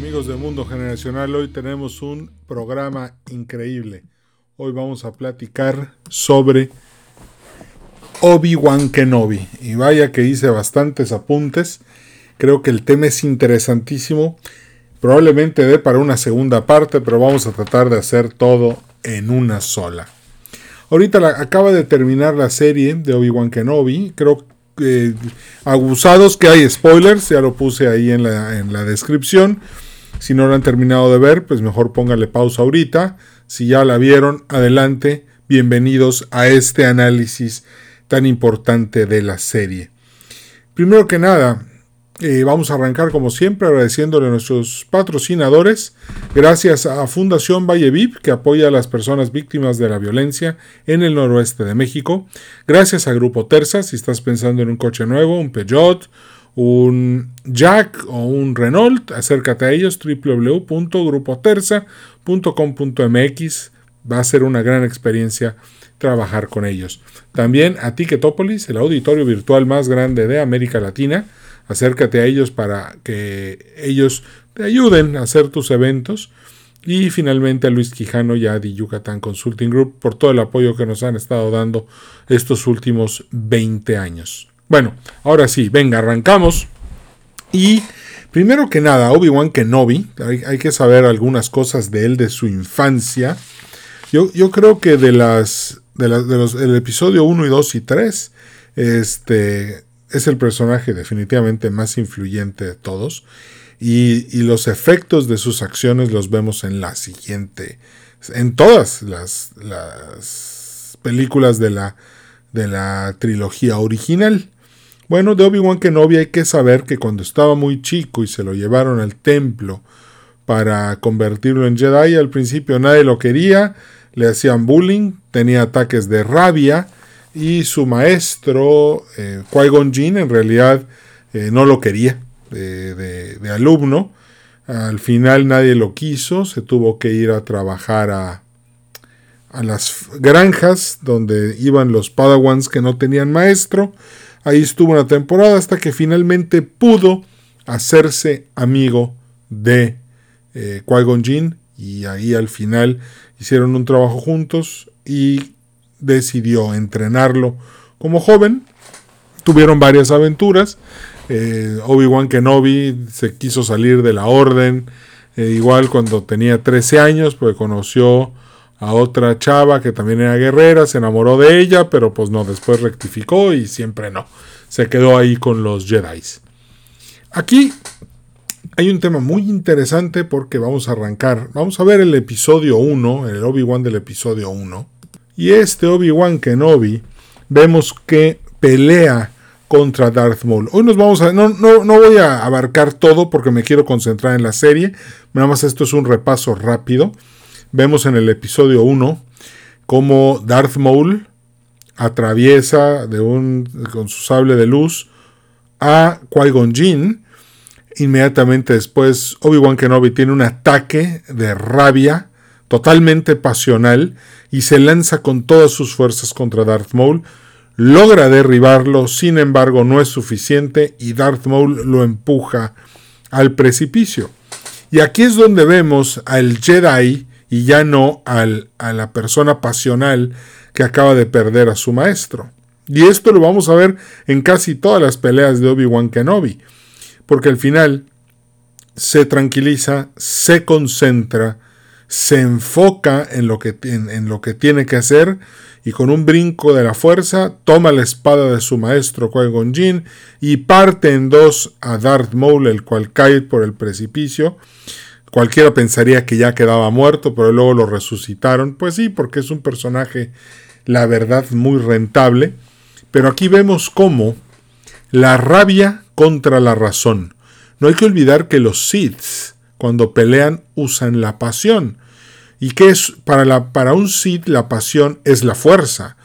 Amigos de Mundo Generacional, hoy tenemos un programa increíble. Hoy vamos a platicar sobre Obi-Wan Kenobi. Y vaya que hice bastantes apuntes. Creo que el tema es interesantísimo. Probablemente dé para una segunda parte, pero vamos a tratar de hacer todo en una sola. Ahorita acaba de terminar la serie de Obi-Wan Kenobi. Creo que abusados que hay spoilers, ya lo puse ahí en la, en la descripción. Si no lo han terminado de ver, pues mejor póngale pausa ahorita. Si ya la vieron, adelante. Bienvenidos a este análisis tan importante de la serie. Primero que nada, eh, vamos a arrancar como siempre agradeciéndole a nuestros patrocinadores. Gracias a Fundación Valle VIP que apoya a las personas víctimas de la violencia en el noroeste de México. Gracias a Grupo Terza si estás pensando en un coche nuevo, un Peugeot, un Jack o un Renault, acércate a ellos www.grupoterza.com.mx. Va a ser una gran experiencia trabajar con ellos. También a Ticketopolis, el auditorio virtual más grande de América Latina acércate a ellos para que ellos te ayuden a hacer tus eventos. Y finalmente a Luis Quijano y a Di Yucatán Consulting Group por todo el apoyo que nos han estado dando estos últimos 20 años. Bueno, ahora sí, venga, arrancamos. Y primero que nada, Obi-Wan Kenobi, hay, hay, que saber algunas cosas de él, de su infancia. Yo, yo creo que de las, de, los, el episodio 1 y 2 y 3, este, es el personaje definitivamente más influyente de todos y, los efectos de sus acciones los vemos en la siguiente, en todas las, las películas de la, de la trilogía original. Bueno, de Obi-Wan Kenobi hay que saber que cuando estaba muy chico y se lo llevaron al templo para convertirlo en Jedi, al principio nadie lo quería, le hacían bullying, tenía ataques de rabia, y su maestro, eh, Qui-Gon Jinn, en realidad eh, no lo quería de, alumno. Al final nadie lo quiso, se tuvo que ir a trabajar a, a las granjas donde iban los padawans que no tenían maestro. Ahí estuvo una temporada hasta que finalmente pudo hacerse amigo de eh, Qui-Gon Jinn y ahí al final hicieron un trabajo juntos y decidió entrenarlo como joven. Tuvieron varias aventuras. Eh, Obi-Wan Kenobi se quiso salir de la orden. Eh, igual cuando tenía 13 años, pues conoció a otra chava que también era guerrera, se enamoró de ella, pero pues no, después rectificó y siempre no. Se quedó ahí con los Jedi. Aquí hay un tema muy interesante porque vamos a arrancar. Vamos a ver el episodio 1, el Obi-Wan del episodio 1. Y este Obi-Wan Kenobi vemos que pelea contra Darth Maul. Hoy nos vamos a... No, no, no, voy a abarcar todo porque me quiero concentrar en la serie. Nada más esto es un repaso rápido. Vemos en el episodio 1 cómo Darth Maul atraviesa de un, con su sable de luz a Qui-Gon Jinn. Inmediatamente después Obi-Wan Kenobi tiene un ataque de rabia totalmente pasional y se lanza con todas sus fuerzas contra Darth Maul. Logra derribarlo, sin embargo no es suficiente y Darth Maul lo empuja al precipicio. Y aquí es donde vemos al Jedi y ya no al, a la persona pasional que acaba de perder a su maestro. Y esto lo vamos a ver en casi todas las peleas de Obi-Wan Kenobi, porque al final se tranquiliza, se concentra, se enfoca en lo que, en, lo que tiene que hacer y con un brinco de la fuerza toma la espada de su maestro Qui-Gon Jinn y parte en dos a Darth Maul, el cual cae por el precipicio. Cualquiera pensaría que ya quedaba muerto, pero luego lo resucitaron. Pues sí, porque es un personaje, la verdad, muy rentable. Pero aquí vemos cómo la rabia contra la razón. No hay que olvidar que los Sith cuando pelean usan la pasión. ¿Y qué es para, la, para un Sith la pasión es la fuerza?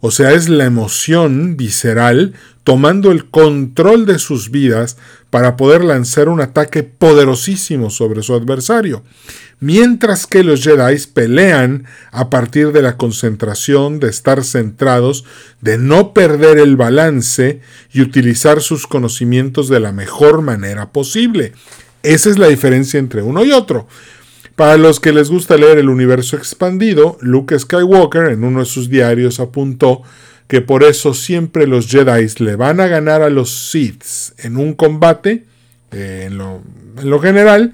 O sea, es la emoción visceral tomando el control de sus vidas para poder lanzar un ataque poderosísimo sobre su adversario. Mientras que los Jedi pelean a partir de la concentración, de estar centrados, de no perder el balance y utilizar sus conocimientos de la mejor manera posible. Esa es la diferencia entre uno y otro. Para los que les gusta leer el universo expandido, Luke Skywalker en uno de sus diarios apuntó que por eso siempre los Jedi le van a ganar a los Sith en un combate, eh, en, lo, en lo general,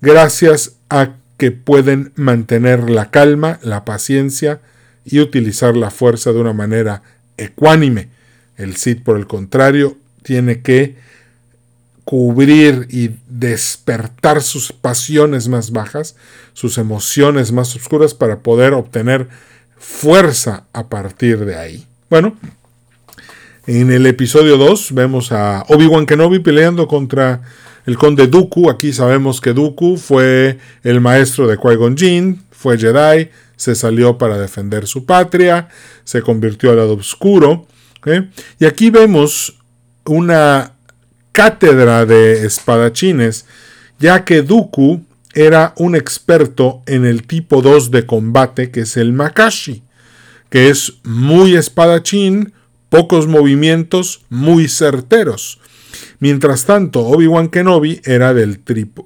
gracias a que pueden mantener la calma, la paciencia y utilizar la fuerza de una manera ecuánime. El Sith, por el contrario, tiene que cubrir y despertar sus pasiones más bajas, sus emociones más oscuras para poder obtener fuerza a partir de ahí. Bueno, en el episodio 2 vemos a Obi-Wan Kenobi peleando contra el conde Dooku. Aquí sabemos que Dooku fue el maestro de Qui-Gon Jinn, fue Jedi, se salió para defender su patria, se convirtió al lado oscuro. Y aquí vemos una cátedra de espadachines, ya que Dooku era un experto en el tipo 2 de combate, que es el Makashi, que es muy espadachín, pocos movimientos, muy certeros. Mientras tanto, Obi-Wan Kenobi era del,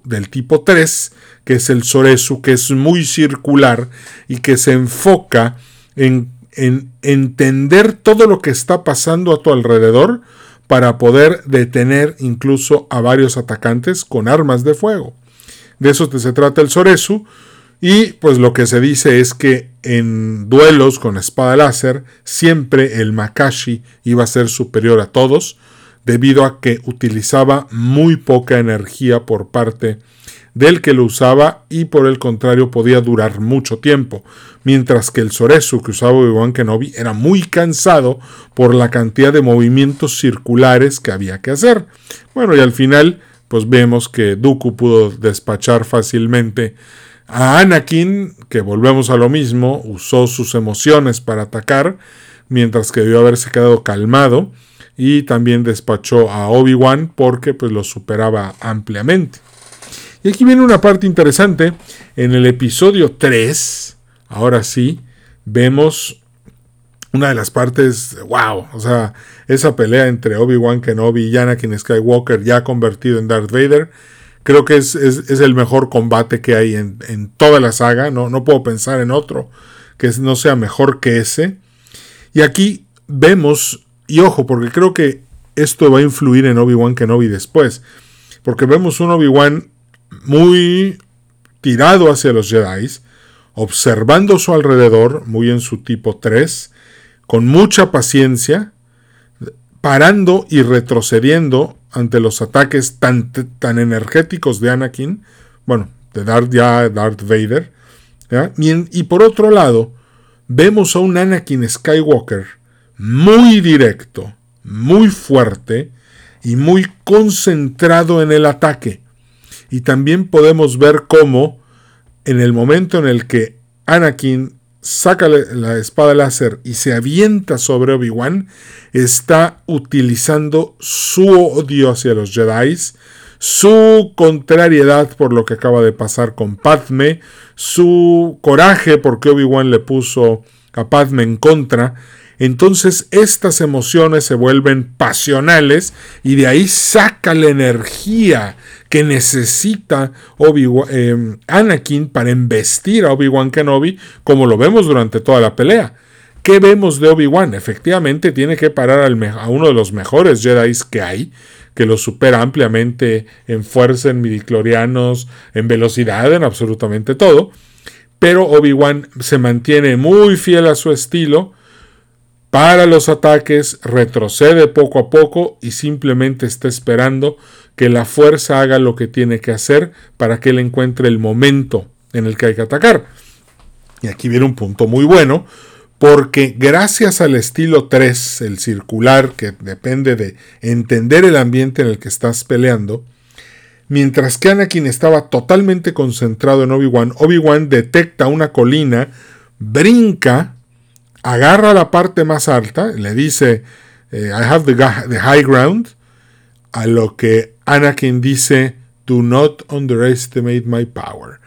del, tipo 3, que es el Soresu, que es muy circular y que se enfoca en, en entender todo lo que está pasando a tu alrededor para poder detener incluso a varios atacantes con armas de fuego. De eso se trata el Soresu. Y pues lo que se dice es que en duelos con espada láser siempre el Makashi iba a ser superior a todos debido a que utilizaba muy poca energía por parte del que lo usaba y por el contrario podía durar mucho tiempo, mientras que el Soresu que usaba Obi-Wan Kenobi era muy cansado por la cantidad de movimientos circulares que había que hacer. Bueno, y al final pues vemos que Dooku pudo despachar fácilmente a Anakin, que volvemos a lo mismo, usó sus emociones para atacar, mientras que debió haberse quedado calmado, y también despachó a Obi-Wan porque pues lo superaba ampliamente. Y aquí viene una parte interesante. En el episodio 3, ahora sí, vemos una de las partes, wow, o sea, esa pelea entre Obi-Wan Kenobi y Anakin Skywalker ya convertido en Darth Vader, creo que es, el mejor combate que hay en, en, toda la saga, no, no puedo pensar en otro que no sea mejor que ese. Y aquí vemos, y ojo, porque creo que esto va a influir en Obi-Wan Kenobi después, porque vemos un Obi-Wan muy tirado hacia los Jedi, observando su alrededor, muy en su tipo 3, con mucha paciencia, parando y retrocediendo ante los ataques tan, tan energéticos de Anakin, bueno, de Darth, ya Darth Vader, y, y por otro lado, vemos a un Anakin Skywalker muy directo, muy fuerte y muy concentrado en el ataque. Y también podemos ver cómo en el momento en el que Anakin saca la espada láser y se avienta sobre Obi-Wan, está utilizando su odio hacia los Jedi, su contrariedad por lo que acaba de pasar con Padme, su coraje porque Obi-Wan le puso a Padme en contra, entonces estas emociones se vuelven pasionales y de ahí saca la energía que necesita Obi eh, Anakin para embestir a Obi-Wan Kenobi, como lo vemos durante toda la pelea. ¿Qué vemos de Obi-Wan? Efectivamente tiene que parar a uno de los mejores Jedi que hay, que lo supera ampliamente en fuerza, en midiclorianos, en velocidad, en absolutamente todo. Pero Obi-Wan se mantiene muy fiel a su estilo, para los ataques, retrocede poco a poco y simplemente está esperando que la fuerza haga lo que tiene que hacer para que él encuentre el momento en el que hay que atacar. Y aquí viene un punto muy bueno, porque gracias al estilo 3, el circular, que depende de entender el ambiente en el que estás peleando, mientras que Anakin estaba totalmente concentrado en Obi-Wan, Obi-Wan detecta una colina, brinca, agarra la parte más alta, le dice, eh, I have the, high ground, a lo que Anakin dice, do not underestimate my power.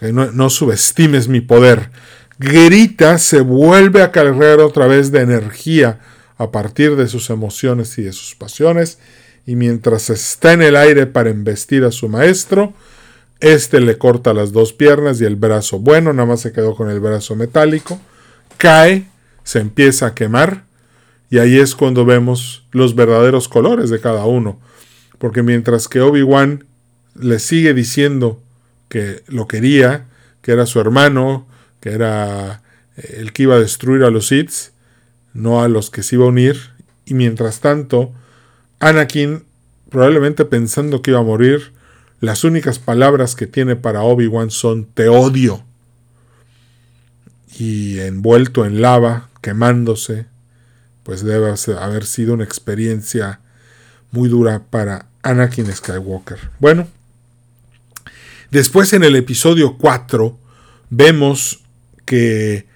No, no, subestimes mi poder. Grita, se vuelve a cargar otra vez de energía a partir de sus emociones y de sus pasiones, y mientras está en el aire para embestir a su maestro, este le corta las dos piernas y el brazo bueno, nada más se quedó con el brazo metálico, cae, se empieza a quemar, y ahí es cuando vemos los verdaderos colores de cada uno, porque mientras que Obi-Wan le sigue diciendo que lo quería, que era su hermano, que era eh, el que iba a destruir a los Sith, no a los que se iba a unir, y mientras tanto, Anakin, probablemente pensando que iba a morir, las únicas palabras que tiene para Obi-Wan son te odio. Y envuelto en lava, quemándose, pues debe haber sido una experiencia muy dura para Anakin Skywalker. Bueno, después en el episodio 4 vemos que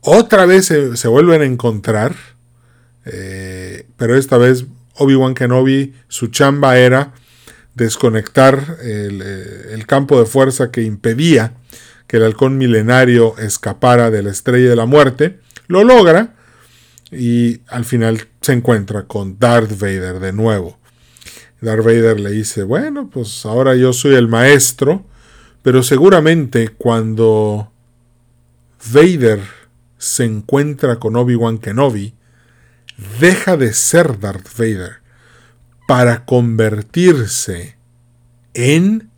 otra vez se, vuelven a encontrar, eh, pero esta vez Obi-Wan Kenobi, su chamba era desconectar el, eh, el, campo de fuerza que impedía que el halcón milenario escapara de la estrella de la muerte. Lo logra y al final se encuentra con Darth Vader de nuevo. Darth Vader le dice, bueno, pues ahora yo soy el maestro, pero seguramente cuando Vader se encuentra con Obi-Wan Kenobi, deja de ser Darth Vader para convertirse en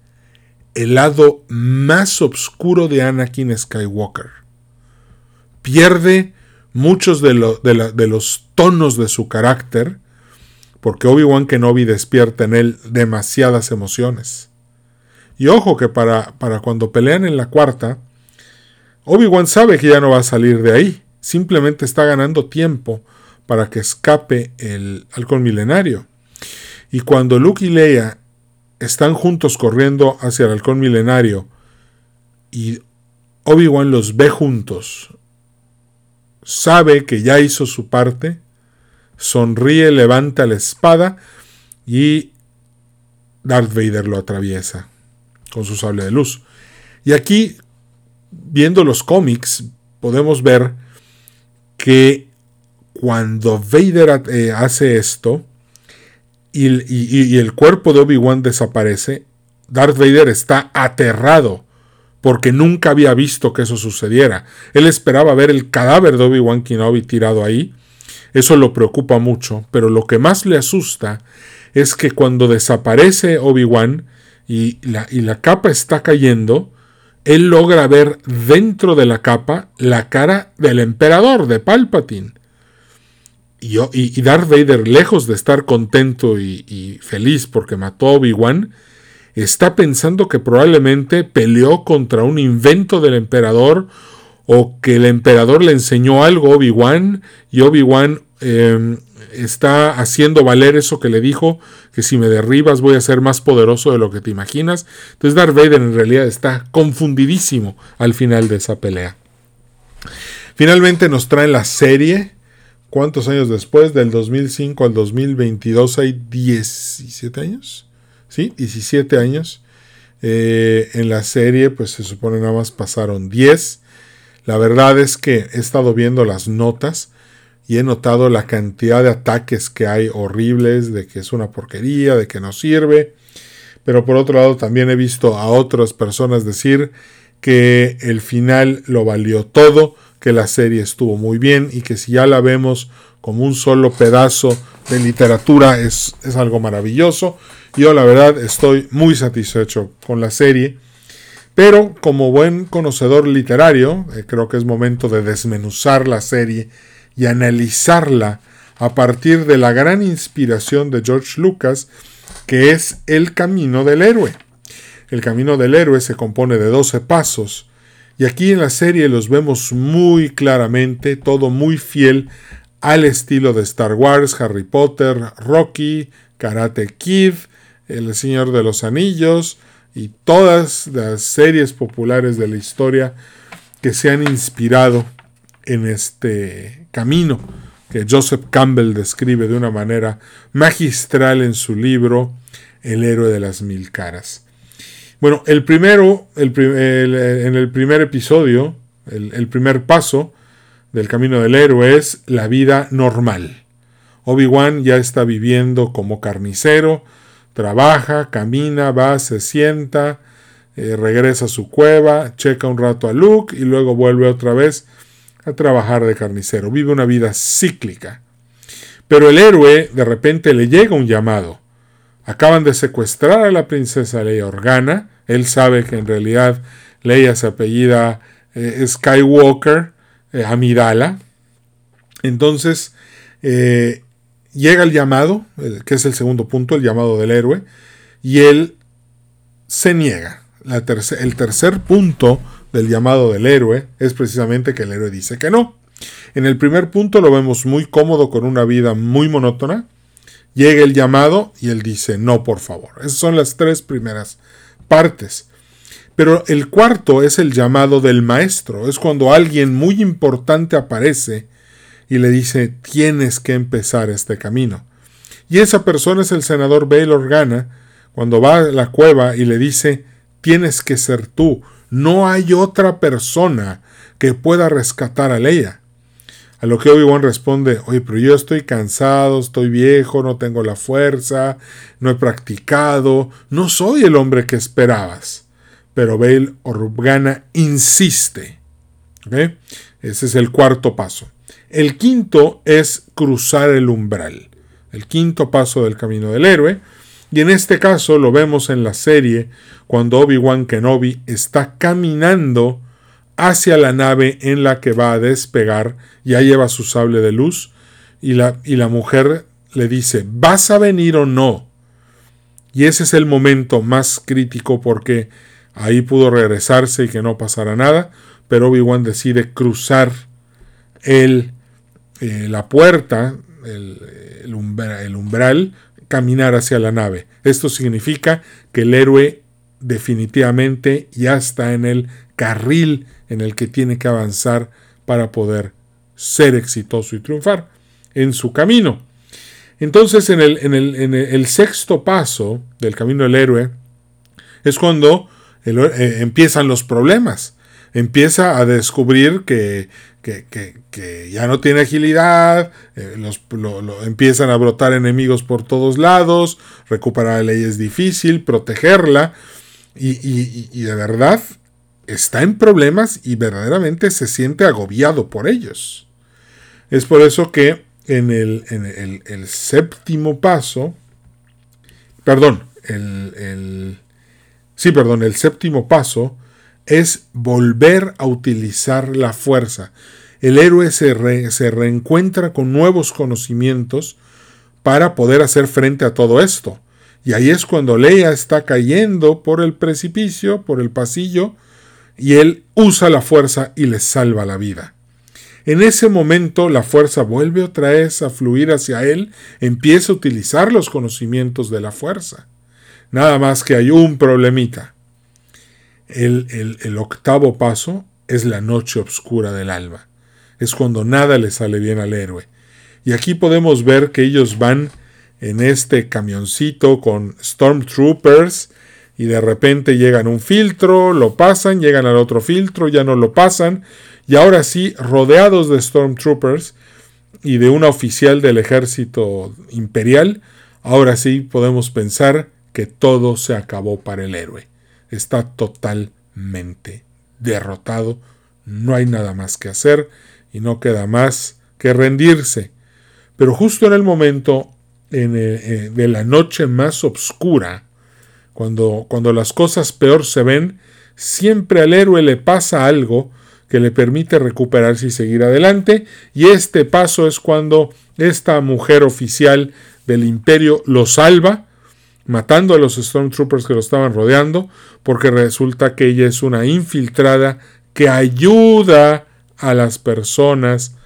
el lado más oscuro de Anakin Skywalker. Pierde muchos de, los tonos de su carácter porque Obi-Wan Kenobi despierta en él demasiadas emociones. Y ojo que para, para cuando pelean en la cuarta, Obi-Wan sabe que ya no va a salir de ahí, simplemente está ganando tiempo para que escape el halcón milenario. Y cuando Luke y Leia están juntos corriendo hacia el halcón milenario y Obi-Wan los ve juntos, sabe que ya hizo su parte, sonríe, levanta la espada y Darth Vader lo atraviesa con su sable de luz. Y aquí viendo los cómics, podemos ver que cuando Vader eh, hace esto y, el cuerpo de Obi-Wan desaparece, Darth Vader está aterrado porque nunca había visto que eso sucediera. Él esperaba ver el cadáver de Obi-Wan Kenobi tirado ahí. Eso lo preocupa mucho, pero lo que más le asusta es que cuando desaparece Obi-Wan y la, y la capa está cayendo, él logra ver dentro de la capa la cara del emperador, de Palpatine. Y, y Darth Vader, lejos de estar contento y, feliz porque mató a Obi-Wan, está pensando que probablemente peleó contra un invento del emperador o que el emperador le enseñó algo a Obi-Wan y Obi-Wan em, está haciendo valer eso que le dijo, que si me derribas voy a ser más poderoso de lo que te imaginas. Entonces Darth Vader en realidad está confundidísimo al final de esa pelea. Finalmente nos trae la serie. ¿Cuántos años después? Del 2005 al 2022 hay 17 años. ¿Sí? 17 años. Eh, en la serie pues se supone nada más pasaron 10. La verdad es que he estado viendo las notas y he notado la cantidad de ataques que hay horribles, de que es una porquería, de que no sirve. Pero por otro lado también he visto a otras personas decir que el final lo valió todo, que la serie estuvo muy bien y que si ya la vemos como un solo pedazo de literatura es, es algo maravilloso. Yo la verdad estoy muy satisfecho con la serie. Pero como buen conocedor literario, eh, creo que es momento de desmenuzar la serie y analizarla a partir de la gran inspiración de George Lucas, que es el camino del héroe. El camino del héroe se compone de 12 pasos, y aquí en la serie los vemos muy claramente, todo muy fiel al estilo de Star Wars, Harry Potter, Rocky, Karate Kid, El Señor de los Anillos y todas las series populares de la historia que se han inspirado en este camino que Joseph Campbell describe de una manera magistral en su libro El héroe de las mil caras. Bueno, el primero, el, en el primer episodio, el, el primer paso del camino del héroe es la vida normal. Obi-Wan ya está viviendo como carnicero, trabaja, camina, va, se sienta, eh, regresa a su cueva, checa un rato a Luke y luego vuelve otra vez a trabajar de carnicero. Vive una vida cíclica. Pero el héroe de repente le llega un llamado. Acaban de secuestrar a la princesa Leia Organa. Él sabe que en realidad Leia se apellida eh, Skywalker, eh, Amidala. Entonces llega el llamado, que es el segundo punto, el llamado del héroe, y él se niega el tercer punto del llamado del héroe es precisamente que el héroe dice que no. En el primer punto lo vemos muy cómodo con una vida muy monótona. Llega el llamado y él dice no, por favor. Esas son las tres primeras partes. Pero el cuarto es el llamado del maestro. Es cuando alguien muy importante aparece y le dice tienes que empezar este camino. Y esa persona es el senador Bail Organa cuando va a la cueva y le dice tienes que ser tú. No hay otra persona que pueda rescatar a Leia. A lo que Obi-Wan responde, oye, pero yo estoy cansado, estoy viejo, no tengo la fuerza, no he practicado, no soy el hombre que esperabas. Pero Bail Organa insiste. Ese es el cuarto paso. El quinto es cruzar el umbral. El quinto paso del camino del héroe y en este caso lo vemos en la serie cuando Obi-Wan Kenobi está caminando hacia la nave en la que va a despegar, ya lleva su sable de luz, y la, y la mujer le dice, ¿vas a venir o no? Y ese es el momento más crítico porque ahí pudo regresarse y que no pasara nada, pero Obi-Wan decide cruzar el, eh, la puerta, el, el umbral, caminar hacia la nave. Esto significa que el héroe definitivamente ya está en el carril en el que tiene que avanzar para poder ser exitoso y triunfar en su camino. Entonces, en el, en el, sexto paso del camino del héroe es cuando eh, empiezan los problemas. Empieza a descubrir que que, ya no tiene agilidad, eh, los, empiezan a brotar enemigos por todos lados, recuperar a ley es difícil, protegerla, y, de verdad está en problemas y verdaderamente se siente agobiado por ellos. Es por eso que en el, en el, séptimo paso, perdón, el, sí, perdón, el séptimo paso, es volver a utilizar la fuerza. El héroe se, se reencuentra con nuevos conocimientos para poder hacer frente a todo esto. Y ahí es cuando Leia está cayendo por el precipicio, por el pasillo, y él usa la fuerza y le salva la vida. En ese momento la fuerza vuelve otra vez a fluir hacia él, empieza a utilizar los conocimientos de la fuerza. Nada más que hay un problemita. El, octavo paso es la noche oscura del alma. Es cuando nada le sale bien al héroe. Y aquí podemos ver que ellos van en este camioncito con Stormtroopers y de repente llegan un filtro, lo pasan, llegan al otro filtro, ya no lo pasan y ahora sí, rodeados de Stormtroopers y de una oficial del ejército imperial, ahora sí podemos pensar que todo se acabó para el héroe está totalmente derrotado, no hay nada más que hacer y no queda más que rendirse. Pero justo en el momento en eh, de la noche más oscura, cuando, cuando las cosas peor se ven, siempre al héroe le pasa algo que le permite recuperarse y seguir adelante, y este paso es cuando esta mujer oficial del imperio lo salva, matando a los Stormtroopers que lo estaban rodeando, porque resulta que ella es una infiltrada que ayuda a las personas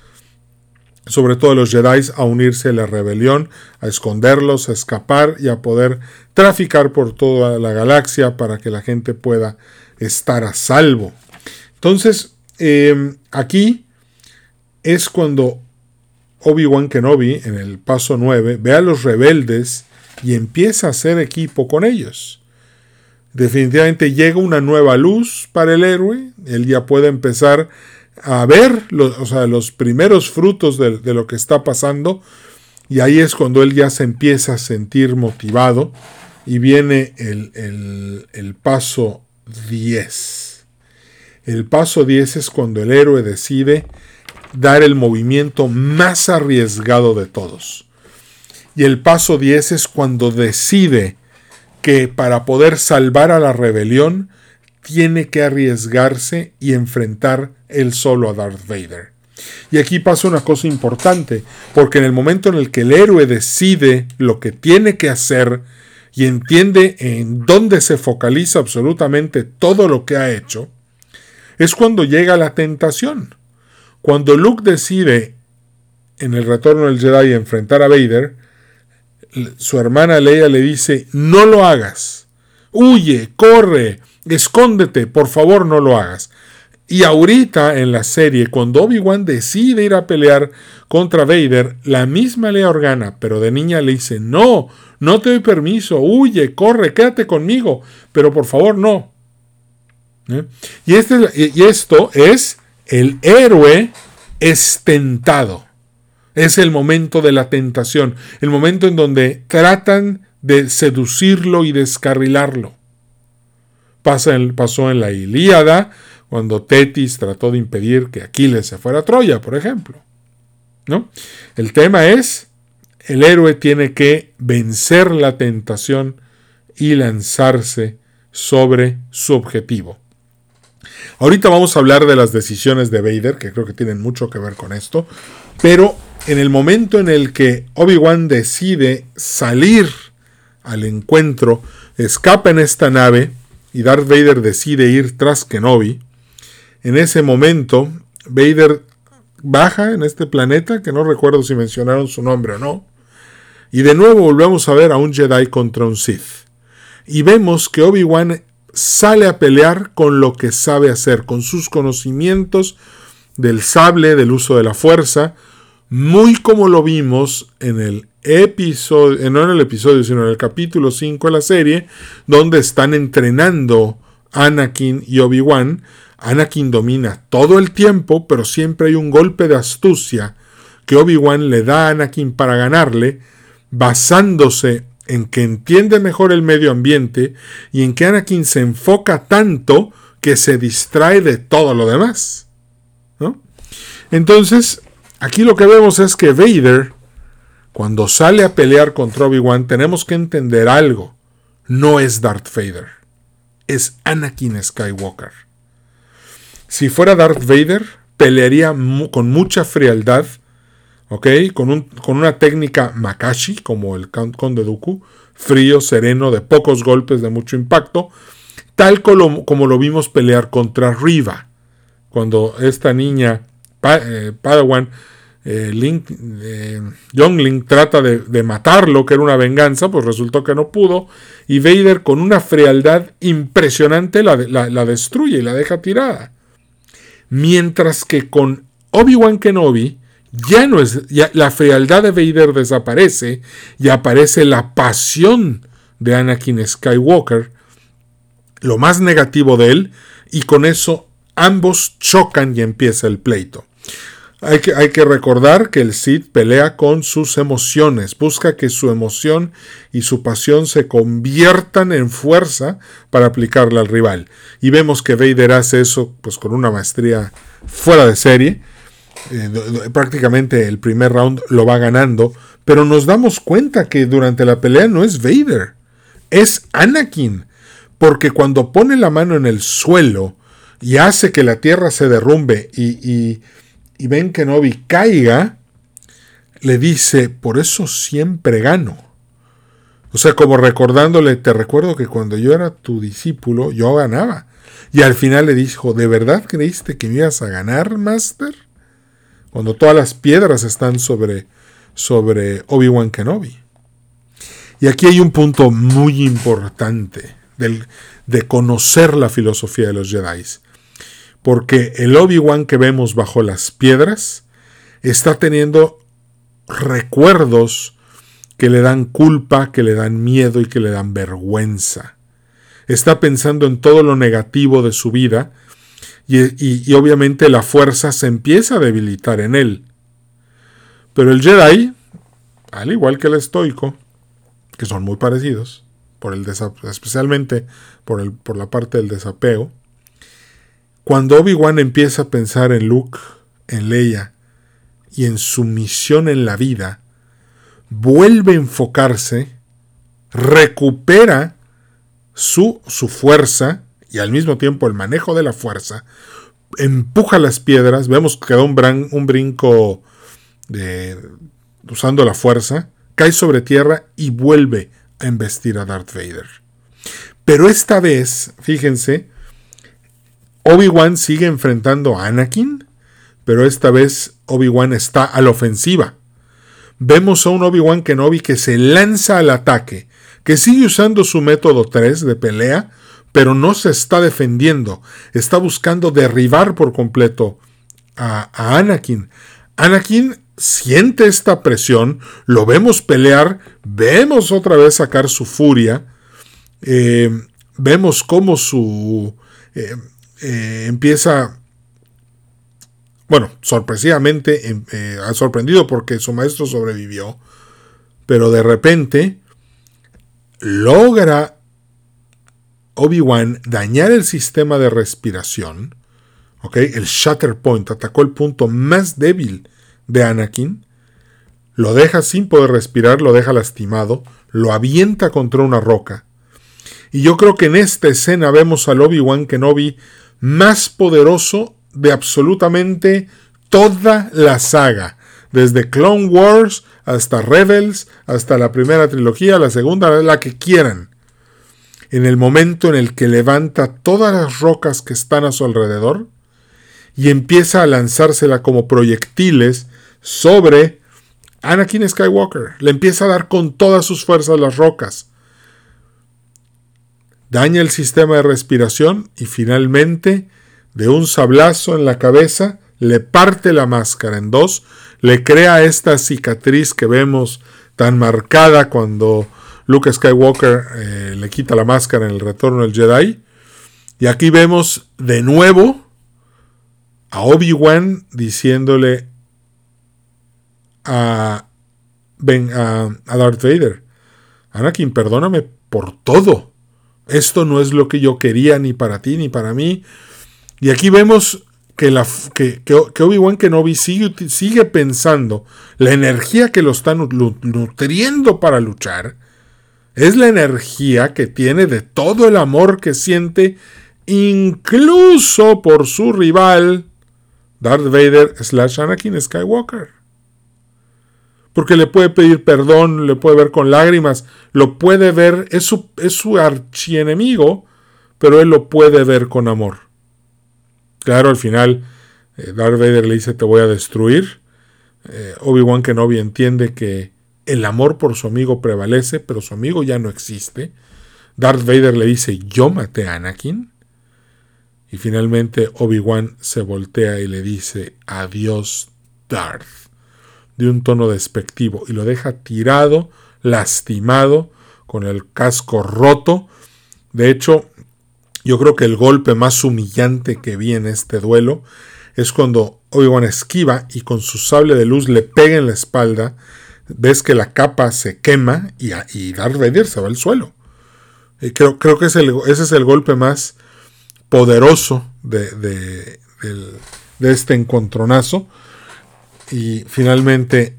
sobre todo los Jedi, a unirse a la rebelión, a esconderlos, a escapar y a poder traficar por toda la galaxia para que la gente pueda estar a salvo. Entonces, em, aquí es cuando Obi-Wan Kenobi, en el paso 9, ve a los rebeldes y empieza a hacer equipo con ellos. Definitivamente llega una nueva luz para el héroe, él ya puede empezar a ver los, los primeros frutos de, lo que está pasando y ahí es cuando él ya se empieza a sentir motivado y viene el, el paso 10. El paso 10 es cuando el héroe decide dar el movimiento más arriesgado de todos. Y el paso 10 es cuando decide que para poder salvar a la rebelión tiene que arriesgarse y enfrentar él solo a Darth Vader. Y aquí pasa una cosa importante, porque en el momento en el que el héroe decide lo que tiene que hacer y entiende en dónde se focaliza absolutamente todo lo que ha hecho, es cuando llega la tentación. Cuando Luke decide en el retorno del Jedi enfrentar a Vader, su hermana Leia le dice, no lo hagas, huye, corre, escóndete, por favor no lo hagas. Y ahorita en la serie, cuando Obi-Wan decide ir a pelear contra Vader, la misma Leia Organa, pero de niña le dice, no, no te doy permiso, huye, corre, quédate conmigo, pero por favor no. ¿Eh? Y, este, y esto es el héroe es tentado. Es el momento de la tentación, el momento en donde tratan de seducirlo y descarrilarlo. Pasa pasó en la Ilíada, cuando Tetis trató de impedir que Aquiles se fuera a Troya, por ejemplo. ¿No? El tema es, el héroe tiene que vencer la tentación y lanzarse sobre su objetivo. Ahorita vamos a hablar de las decisiones de Vader, que creo que tienen mucho que ver con esto, pero en el momento en el que Obi-Wan decide salir al encuentro, escapa en esta nave y Darth Vader decide ir tras Kenobi, en ese momento Vader baja en este planeta, que no recuerdo si mencionaron su nombre o no, y de nuevo volvemos a ver a un Jedi contra un Sith. Y vemos que Obi-Wan sale a pelear con lo que sabe hacer, con sus conocimientos del sable, del uso de la fuerza, muy como lo vimos en el episodio, eh, no en el episodio, sino en el capítulo 5 de la serie, donde están entrenando Anakin y Obi-Wan. Anakin domina todo el tiempo, pero siempre hay un golpe de astucia que Obi-Wan le da a Anakin para ganarle, basándose en que entiende mejor el medio ambiente y en que Anakin se enfoca tanto que se distrae de todo lo demás. Entonces, aquí lo que vemos es que Vader, cuando sale a pelear contra Obi-Wan, tenemos que entender algo. No es Darth Vader, es Anakin Skywalker. Si fuera Darth Vader, pelearía con mucha frialdad ¿ok? Con, un, con una técnica Makashi, como el Conde Dooku, frío, sereno, de pocos golpes, de mucho impacto, tal como, como lo vimos pelear contra Riva, cuando esta niña, eh, Padawan, eh, Link, eh, Youngling trata de, matarlo, que era una venganza, pues resultó que no pudo, y Vader con una frialdad impresionante la, destruye y la deja tirada. Mientras que con Obi-Wan Kenobi, ya no es, la fealdad de Vader desaparece y aparece la pasión de Anakin Skywalker, lo más negativo de él, y con eso ambos chocan y empieza el pleito. Hay que, hay que, recordar que el Sith pelea con sus emociones, busca que su emoción y su pasión se conviertan en fuerza para aplicarla al rival. Y vemos que Vader hace eso pues, con una maestría fuera de serie eh, prácticamente el primer round lo va ganando, pero nos damos cuenta que durante la pelea no es Vader, es Anakin, porque cuando pone la mano en el suelo y hace que la tierra se derrumbe y, y ven que Novi caiga, le dice, por eso siempre gano. O sea, como recordándole, te recuerdo que cuando yo era tu discípulo, yo ganaba. Y al final le dijo, ¿de verdad creíste que me ibas a ganar, Master? cuando todas las piedras están sobre, sobre Obi-Wan Kenobi. Y aquí hay un punto muy importante del, de conocer la filosofía de los Jedi. Porque el Obi-Wan que vemos bajo las piedras está teniendo recuerdos que le dan culpa, que le dan miedo y que le dan vergüenza. Está pensando en todo lo negativo de su vida y, obviamente la fuerza se empieza a debilitar en él. Pero el Jedi, al igual que el estoico, que son muy parecidos, por el especialmente por, el, por la parte del desapego, cuando Obi-Wan empieza a pensar en Luke, en Leia y en su misión en la vida, vuelve a enfocarse, recupera su, su fuerza y al mismo tiempo el manejo de la fuerza, empuja las piedras, vemos que da un, brinco de, usando la fuerza, cae sobre tierra y vuelve a embestir a Darth Vader. Pero esta vez, fíjense, Obi-Wan sigue enfrentando a Anakin, pero esta vez Obi-Wan está a la ofensiva. Vemos a un Obi-Wan Kenobi que se lanza al ataque, que sigue usando su método 3 de pelea, pero no se está defendiendo, está buscando derribar por completo a, Anakin. Anakin siente esta presión, lo vemos pelear, vemos otra vez sacar su furia, eh, vemos cómo su... Eh, eh, empieza bueno, sorpresivamente em, ha sorprendido porque su maestro sobrevivió, pero de repente logra Obi-Wan dañar el sistema de respiración. El Shatter Point atacó el punto más débil de Anakin. Lo deja sin poder respirar, lo deja lastimado, lo avienta contra una roca. Y yo creo que en esta escena vemos al Obi-Wan Kenobi más poderoso de absolutamente toda la saga. Desde Clone Wars hasta Rebels, hasta la primera trilogía, la segunda, la que quieran en el momento en el que levanta todas las rocas que están a su alrededor y empieza a lanzársela como proyectiles sobre Anakin Skywalker. Le empieza a dar con todas sus fuerzas las rocas. Daña el sistema de respiración y finalmente, de un sablazo en la cabeza, le parte la máscara en dos, le crea esta cicatriz que vemos tan marcada cuando Luke Skywalker eh, le quita la máscara en el retorno del Jedi. Y aquí vemos de nuevo a Obi-Wan diciéndole a, a Darth Vader, Anakin, perdóname por todo. Esto no es lo que yo quería ni para ti ni para mí. Y aquí vemos que, la, que, que, Obi-Wan Kenobi sigue, sigue pensando la energía que lo está nutriendo para luchar es la energía que tiene de todo el amor que siente incluso por su rival Darth Vader slash Anakin Skywalker. Porque le puede pedir perdón, le puede ver con lágrimas, lo puede ver, es su, es su archienemigo, pero él lo puede ver con amor. Claro, al final eh, Darth Vader le dice te voy a destruir. Eh, Obi-Wan Kenobi entiende que el amor por su amigo prevalece, pero su amigo ya no existe. Darth Vader le dice, yo maté a Anakin. Y finalmente Obi-Wan se voltea y le dice, adiós Darth, de un tono despectivo, y lo deja tirado, lastimado, con el casco roto. De hecho, yo creo que el golpe más humillante que vi en este duelo es cuando Obi-Wan esquiva y con su sable de luz le pega en la espalda ves que la capa se quema y, y Darth Vader se va al suelo. Y creo, creo que ese es el golpe más poderoso de, de, este encontronazo. Y finalmente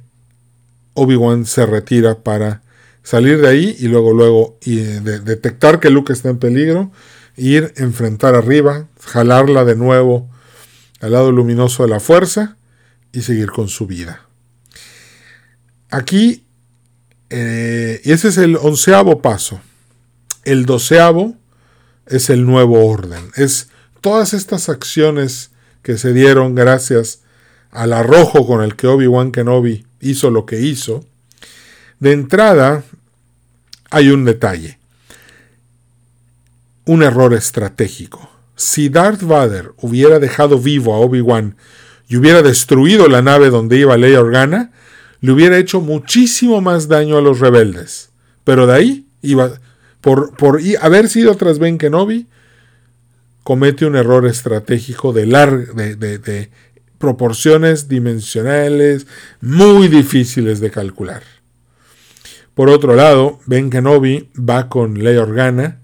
Obi-Wan se retira para salir de ahí y luego, luego y detectar que Luke está en peligro, ir, enfrentar arriba, jalarla de nuevo al lado luminoso de la fuerza y seguir con su vida. Aquí, eh, ese es el onceavo paso. El doceavo es el nuevo orden. Es todas estas acciones que se dieron gracias al arrojo con el que Obi-Wan Kenobi hizo lo que hizo, de entrada hay un detalle, un error estratégico. Si Darth Vader hubiera dejado vivo a Obi-Wan y hubiera destruido la nave donde iba Leia Organa, le hubiera hecho muchísimo más daño a los rebeldes. Pero de ahí iba, por, por haber sido tras Ben Kenobi, comete un error estratégico de, de, de proporciones dimensionales muy difíciles de calcular. Por otro lado, Ben Kenobi va con Leia Organa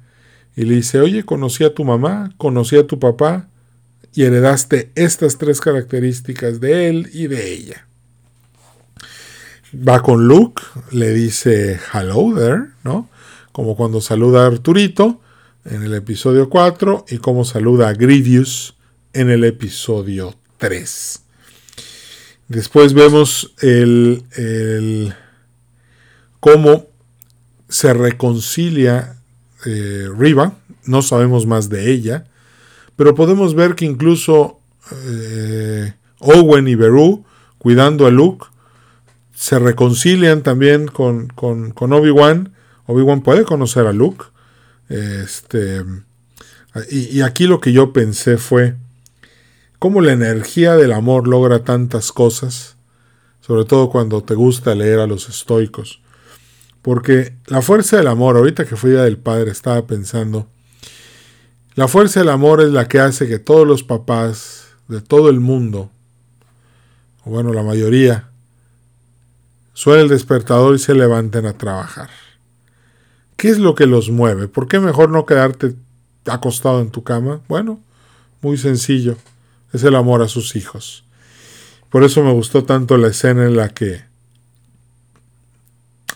y le dice, oye, conocí a tu mamá, conocí a tu papá y heredaste estas tres características de él y de ella. Va con Luke, le dice hello there, ¿no? Como cuando saluda a Arturito en el episodio 4 y como saluda a Grievous en el episodio 3. Después vemos el, el cómo se reconcilia eh, Riva, no sabemos más de ella, pero podemos ver que incluso eh, Owen y Beru, cuidando a Luke, se reconcilian también con, con, Obi-Wan. Obi-Wan puede conocer a Luke. Este, y, y, aquí lo que yo pensé fue cómo la energía del amor logra tantas cosas, sobre todo cuando te gusta leer a los estoicos. Porque la fuerza del amor, ahorita que fui Día del Padre, estaba pensando, la fuerza del amor es la que hace que todos los papás de todo el mundo, o bueno, la mayoría, suene el despertador y se levanten a trabajar. ¿Qué es lo que los mueve? ¿Por qué mejor no quedarte acostado en tu cama? Bueno, muy sencillo, es el amor a sus hijos. Por eso me gustó tanto la escena en la que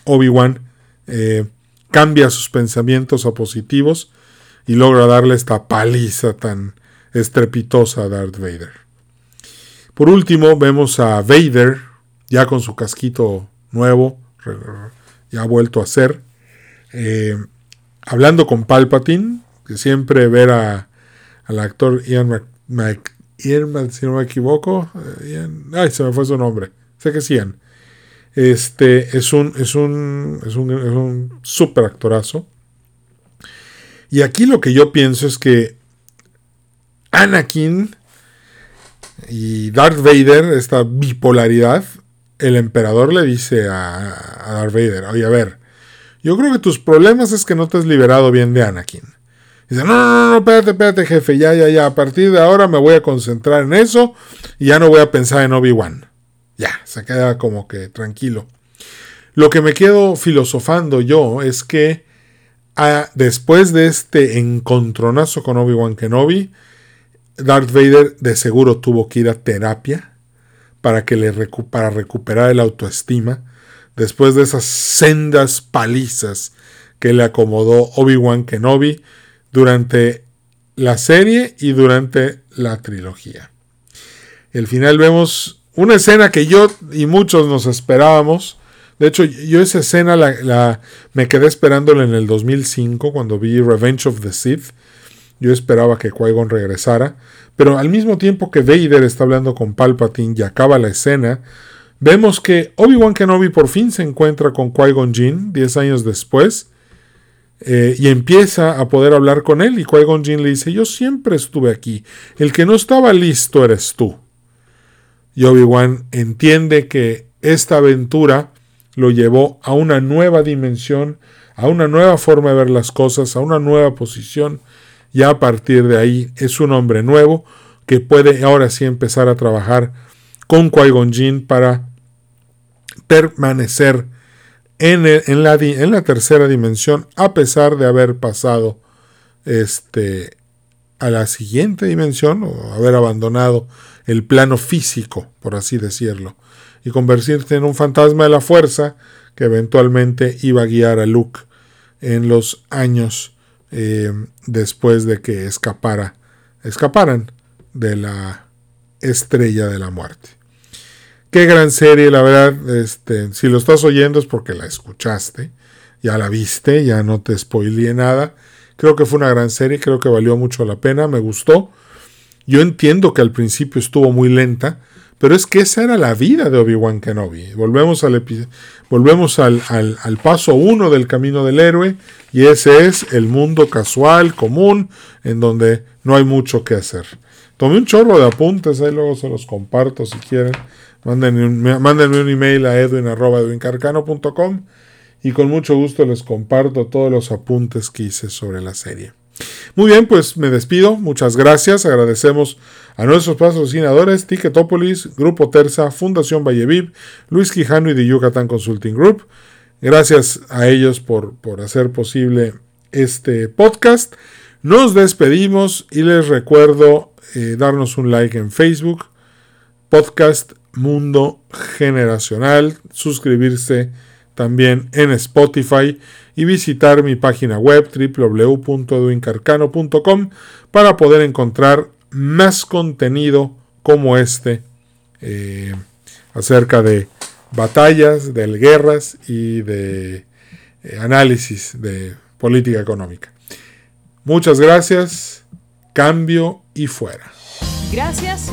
Obi-Wan eh, cambia sus pensamientos a positivos y logra darle esta paliza tan estrepitosa a Darth Vader. Por último, vemos a Vader, ya con su casquito nuevo, ya vuelto a ser, eh, hablando con Palpatine, que siempre ver al actor Ian, Ian, si no me equivoco, eh, ay, se me fue su nombre, sé que es Ian, este es un, es un, es un, es un super actorazo. Y aquí lo que yo pienso es que Anakin y Darth Vader, esta bipolaridad, el emperador le dice a, Darth Vader, oye, a ver, yo creo que tus problemas es que no te has liberado bien de Anakin. Dice, no, no, no, espérate, espérate, jefe, ya, ya, ya, a partir de ahora me voy a concentrar en eso y ya no voy a pensar en Obi-Wan. Ya, se queda como que tranquilo. Lo que me quedo filosofando yo es que ah, después de este encontronazo con Obi-Wan Kenobi, Darth Vader de seguro tuvo que ir a terapia para, que le para recuperar el autoestima después de esas sendas palizas que le acomodó Obi-Wan Kenobi durante la serie y durante la trilogía. El final vemos una escena que yo y muchos nos esperábamos. De hecho, yo esa escena la, me quedé esperándola en el 2005 cuando vi Revenge of the Sith. Yo esperaba que Qui-Gon regresara. Pero al mismo tiempo que Vader está hablando con Palpatine y acaba la escena, vemos que Obi-Wan Kenobi por fin se encuentra con Qui-Gon Jinn 10 años después. Eh, y empieza a poder hablar con él. Y Qui-Gon le dice: Yo siempre estuve aquí. El que no estaba listo eres tú. Y Obi-Wan entiende que esta aventura lo llevó a una nueva dimensión, a una nueva forma de ver las cosas, a una nueva posición. Y a partir de ahí es un hombre nuevo que puede ahora sí empezar a trabajar con Qui-Gon para permanecer en, la, en, la, tercera dimensión a pesar de haber pasado este, a la siguiente dimensión o haber abandonado el plano físico, por así decirlo, y convertirse en un fantasma de la fuerza que eventualmente iba a guiar a Luke en los años eh, después de que escapara, escaparan de la estrella de la muerte. Qué gran serie, la verdad. Este, si lo estás oyendo es porque la escuchaste, ya la viste, ya no te spoileé nada. Creo que fue una gran serie, creo que valió mucho la pena, me gustó. Yo entiendo que al principio estuvo muy lenta, pero es que esa era la vida de Obi-Wan Kenobi. Volvemos, al, volvemos al, al, paso uno del camino del héroe y ese es el mundo casual, común, en donde no hay mucho que hacer. Tomé un chorro de apuntes, ahí luego se los comparto si quieren. Mándenme un, un email a edwin.edwincarcano.com y con mucho gusto les comparto todos los apuntes que hice sobre la serie. Muy bien, pues me despido. Muchas gracias. Agradecemos a nuestros patrocinadores Ticketopolis, Grupo Terza, Fundación Valleviv, Luis Quijano y de Yucatán Consulting Group. Gracias a ellos por, por hacer posible este podcast. Nos despedimos y les recuerdo eh, darnos un like en Facebook, Podcast Mundo Generacional, suscribirse también en Spotify y visitar mi página web www.edwincarcano.com para poder encontrar más contenido como este eh, acerca de batallas, de guerras y de eh, análisis de política económica. Muchas gracias, cambio y fuera. Gracias